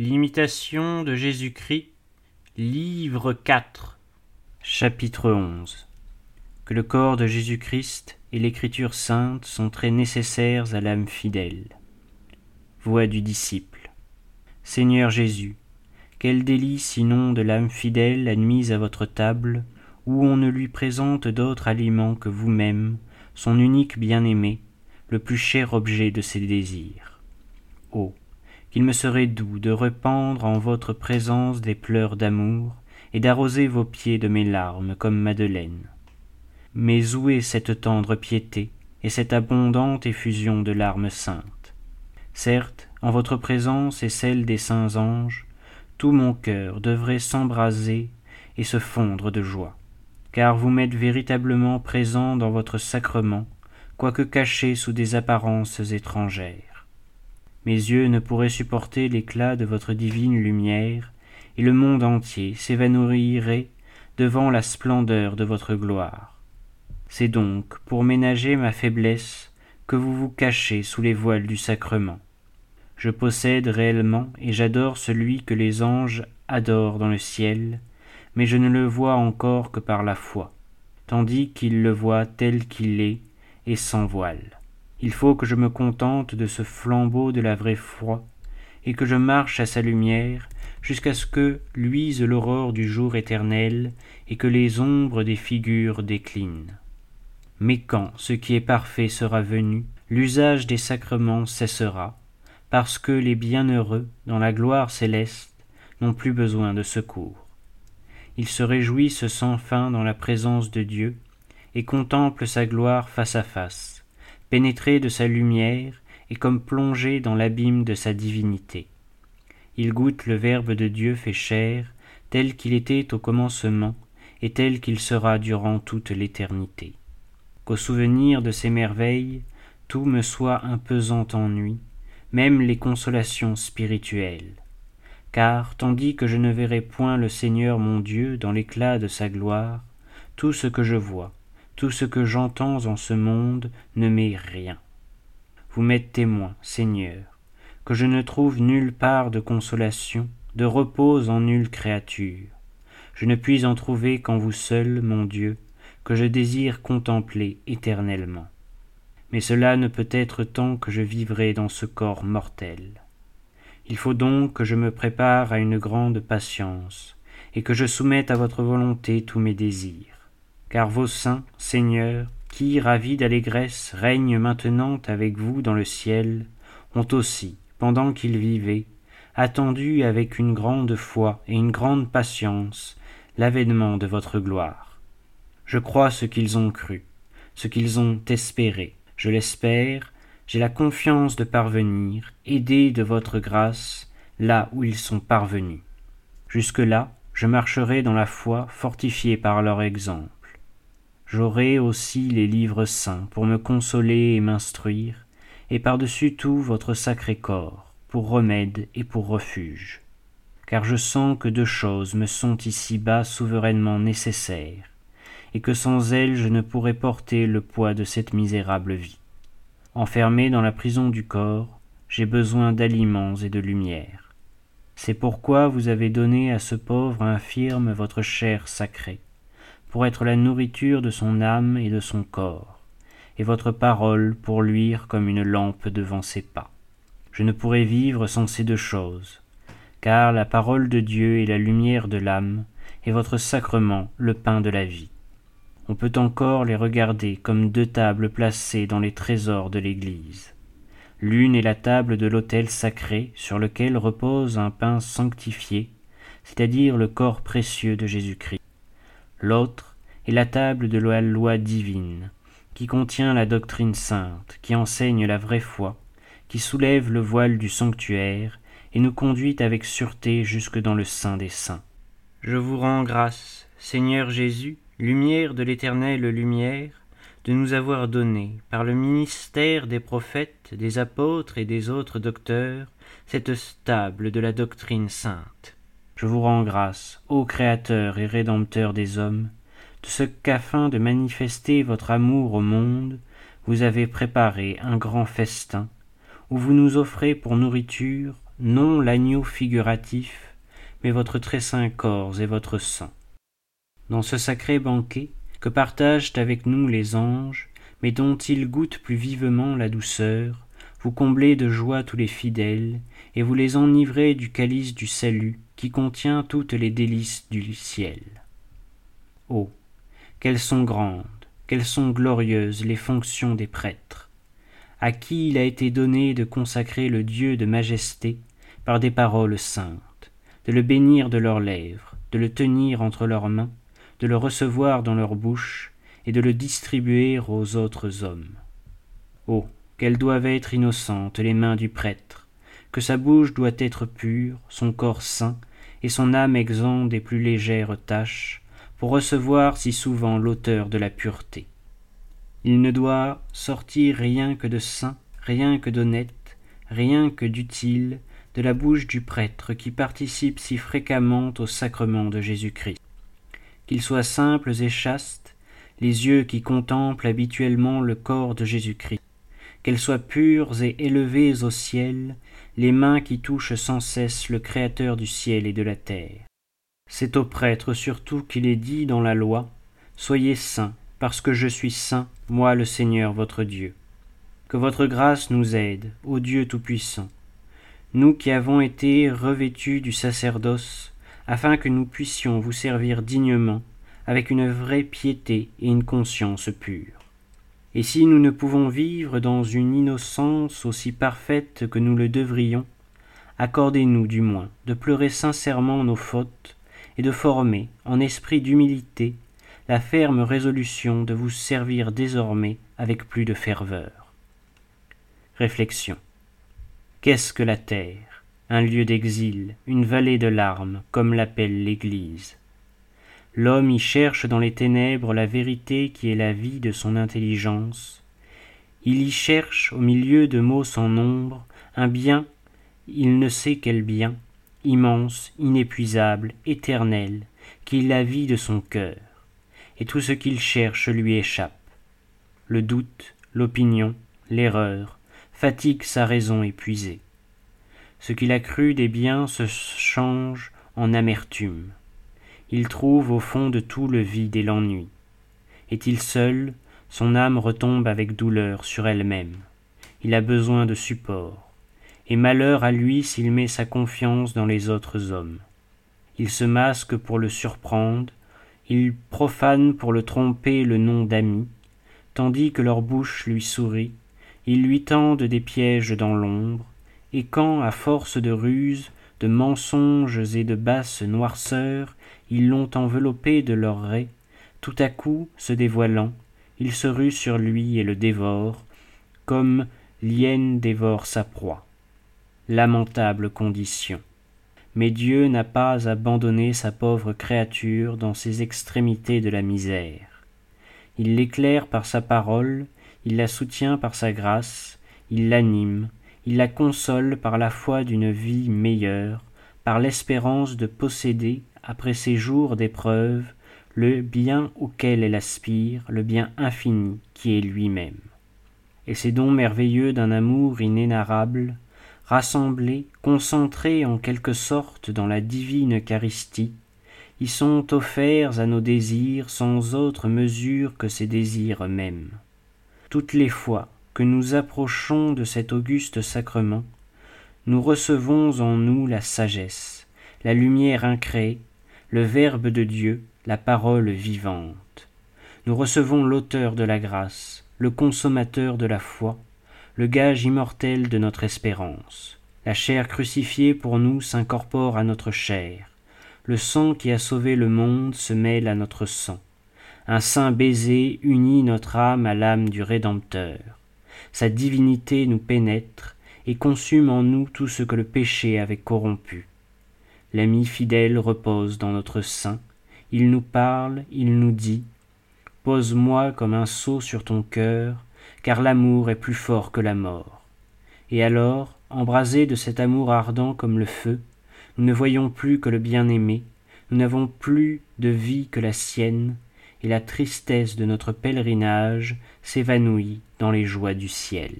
L'imitation de Jésus-Christ, livre 4, chapitre 11. Que le corps de Jésus-Christ et l'écriture sainte sont très nécessaires à l'âme fidèle. Voix du disciple. Seigneur Jésus, quel délice inonde l'âme fidèle admise à votre table, où on ne lui présente d'autre aliment que vous-même, son unique bien-aimé, le plus cher objet de ses désirs? Oh qu'il me serait doux de rependre en votre présence des pleurs d'amour et d'arroser vos pieds de mes larmes comme Madeleine. Mais où cette tendre piété et cette abondante effusion de larmes saintes? Certes, en votre présence et celle des saints anges, tout mon cœur devrait s'embraser et se fondre de joie, car vous m'êtes véritablement présent dans votre sacrement, quoique caché sous des apparences étrangères. Mes yeux ne pourraient supporter l'éclat de votre divine lumière, et le monde entier s'évanouirait devant la splendeur de votre gloire. C'est donc pour ménager ma faiblesse que vous vous cachez sous les voiles du sacrement. Je possède réellement et j'adore celui que les anges adorent dans le ciel, mais je ne le vois encore que par la foi, tandis qu'ils le voient tel qu'il est et sans voile. Il faut que je me contente de ce flambeau de la vraie foi, et que je marche à sa lumière jusqu'à ce que luise l'aurore du jour éternel et que les ombres des figures déclinent. Mais quand ce qui est parfait sera venu, l'usage des sacrements cessera, parce que les bienheureux, dans la gloire céleste, n'ont plus besoin de secours. Ils se réjouissent sans fin dans la présence de Dieu, et contemplent sa gloire face à face pénétrés de sa lumière et comme plongés dans l'abîme de sa divinité. Ils goûtent le Verbe de Dieu fait chair, tel qu'il était au commencement et tel qu'il sera durant toute l'éternité. Qu'au souvenir de ces merveilles, tout me soit un pesant ennui, même les consolations spirituelles. Car, tandis que je ne verrai point le Seigneur mon Dieu dans l'éclat de sa gloire, tout ce que je vois, tout ce que j'entends en ce monde ne m'est rien. Vous m'êtes témoin, Seigneur, que je ne trouve nulle part de consolation, de repos en nulle créature. Je ne puis en trouver qu'en vous seul, mon Dieu, que je désire contempler éternellement. Mais cela ne peut être tant que je vivrai dans ce corps mortel. Il faut donc que je me prépare à une grande patience, et que je soumette à votre volonté tous mes désirs car vos saints, Seigneur, qui, ravis d'allégresse, règnent maintenant avec vous dans le ciel, ont aussi, pendant qu'ils vivaient, attendu avec une grande foi et une grande patience l'avènement de votre gloire. Je crois ce qu'ils ont cru, ce qu'ils ont espéré, je l'espère, j'ai la confiance de parvenir, aidé de votre grâce, là où ils sont parvenus. Jusque-là, je marcherai dans la foi, fortifié par leur exemple. J'aurai aussi les livres saints pour me consoler et m'instruire, et par-dessus tout votre sacré corps, pour remède et pour refuge. Car je sens que deux choses me sont ici-bas souverainement nécessaires, et que sans elles je ne pourrais porter le poids de cette misérable vie. Enfermé dans la prison du corps, j'ai besoin d'aliments et de lumière. C'est pourquoi vous avez donné à ce pauvre infirme votre chair sacrée pour être la nourriture de son âme et de son corps, et votre parole pour luire comme une lampe devant ses pas. Je ne pourrais vivre sans ces deux choses, car la parole de Dieu est la lumière de l'âme, et votre sacrement le pain de la vie. On peut encore les regarder comme deux tables placées dans les trésors de l'Église. L'une est la table de l'autel sacré sur lequel repose un pain sanctifié, c'est-à-dire le corps précieux de Jésus-Christ. L'autre est la table de la loi divine, qui contient la doctrine sainte, qui enseigne la vraie foi, qui soulève le voile du sanctuaire et nous conduit avec sûreté jusque dans le sein des saints. Je vous rends grâce, Seigneur Jésus, lumière de l'éternelle lumière, de nous avoir donné, par le ministère des prophètes, des apôtres et des autres docteurs, cette stable de la doctrine sainte. Je vous rends grâce, ô Créateur et Rédempteur des hommes, de ce qu'afin de manifester votre amour au monde, vous avez préparé un grand festin, où vous nous offrez pour nourriture non l'agneau figuratif, mais votre très saint corps et votre sang. Dans ce sacré banquet, que partagent avec nous les anges, mais dont ils goûtent plus vivement la douceur, vous comblez de joie tous les fidèles, et vous les enivrez du calice du salut, qui contient toutes les délices du ciel. Oh. Quelles sont grandes, quelles sont glorieuses les fonctions des prêtres, à qui il a été donné de consacrer le Dieu de majesté par des paroles saintes, de le bénir de leurs lèvres, de le tenir entre leurs mains, de le recevoir dans leur bouche, et de le distribuer aux autres hommes. Oh, qu'elles doivent être innocentes les mains du prêtre, que sa bouche doit être pure, son corps saint, et son âme exempt des plus légères tâches, pour recevoir si souvent l'auteur de la pureté. Il ne doit sortir rien que de saint, rien que d'honnête, rien que d'utile, de la bouche du prêtre qui participe si fréquemment au sacrement de Jésus-Christ. Qu'ils soient simples et chastes, les yeux qui contemplent habituellement le corps de Jésus-Christ, qu'elles soient pures et élevées au ciel, les mains qui touchent sans cesse le Créateur du ciel et de la terre. C'est au prêtre surtout qu'il est dit dans la loi, Soyez saints, parce que je suis saint, moi le Seigneur votre Dieu. Que votre grâce nous aide, ô Dieu Tout-Puissant, nous qui avons été revêtus du sacerdoce, afin que nous puissions vous servir dignement, avec une vraie piété et une conscience pure. Et si nous ne pouvons vivre dans une innocence aussi parfaite que nous le devrions, accordez-nous du moins de pleurer sincèrement nos fautes et de former, en esprit d'humilité, la ferme résolution de vous servir désormais avec plus de ferveur. Réflexion. Qu'est-ce que la terre? Un lieu d'exil, une vallée de larmes, comme l'appelle l'Église. L'homme y cherche dans les ténèbres la vérité qui est la vie de son intelligence. Il y cherche, au milieu de mots sans nombre, un bien, il ne sait quel bien, immense, inépuisable, éternel, qui la vie de son cœur, et tout ce qu'il cherche lui échappe. Le doute, l'opinion, l'erreur, fatiguent sa raison épuisée. Ce qu'il a cru des biens se change en amertume il trouve au fond de tout le vide et l'ennui. Est-il seul, son âme retombe avec douleur sur elle-même. Il a besoin de support, et malheur à lui s'il met sa confiance dans les autres hommes. Il se masque pour le surprendre, il profane pour le tromper le nom d'ami, tandis que leur bouche lui sourit, ils lui tendent des pièges dans l'ombre, et quand, à force de ruses, de mensonges et de basses noirceurs, ils l'ont enveloppé de leurs raies, tout à coup, se dévoilant, ils se ruent sur lui et le dévorent, comme l'hyène dévore sa proie. Lamentable condition. Mais Dieu n'a pas abandonné sa pauvre créature dans ses extrémités de la misère. Il l'éclaire par sa parole, il la soutient par sa grâce, il l'anime, il la console par la foi d'une vie meilleure, par l'espérance de posséder après ces jours d'épreuve, le bien auquel elle aspire, le bien infini qui est lui-même. Et ces dons merveilleux d'un amour inénarrable, rassemblés, concentrés en quelque sorte dans la divine Eucharistie, y sont offerts à nos désirs sans autre mesure que ces désirs mêmes. Toutes les fois que nous approchons de cet auguste sacrement, nous recevons en nous la sagesse, la lumière incréée, le Verbe de Dieu, la parole vivante. Nous recevons l'auteur de la grâce, le consommateur de la foi, le gage immortel de notre espérance. La chair crucifiée pour nous s'incorpore à notre chair. Le sang qui a sauvé le monde se mêle à notre sang. Un saint baiser unit notre âme à l'âme du Rédempteur. Sa divinité nous pénètre et consume en nous tout ce que le péché avait corrompu. L'ami fidèle repose dans notre sein, il nous parle, il nous dit Pose-moi comme un sceau sur ton cœur, car l'amour est plus fort que la mort. Et alors, embrasés de cet amour ardent comme le feu, nous ne voyons plus que le bien-aimé, nous n'avons plus de vie que la sienne, et la tristesse de notre pèlerinage s'évanouit dans les joies du ciel.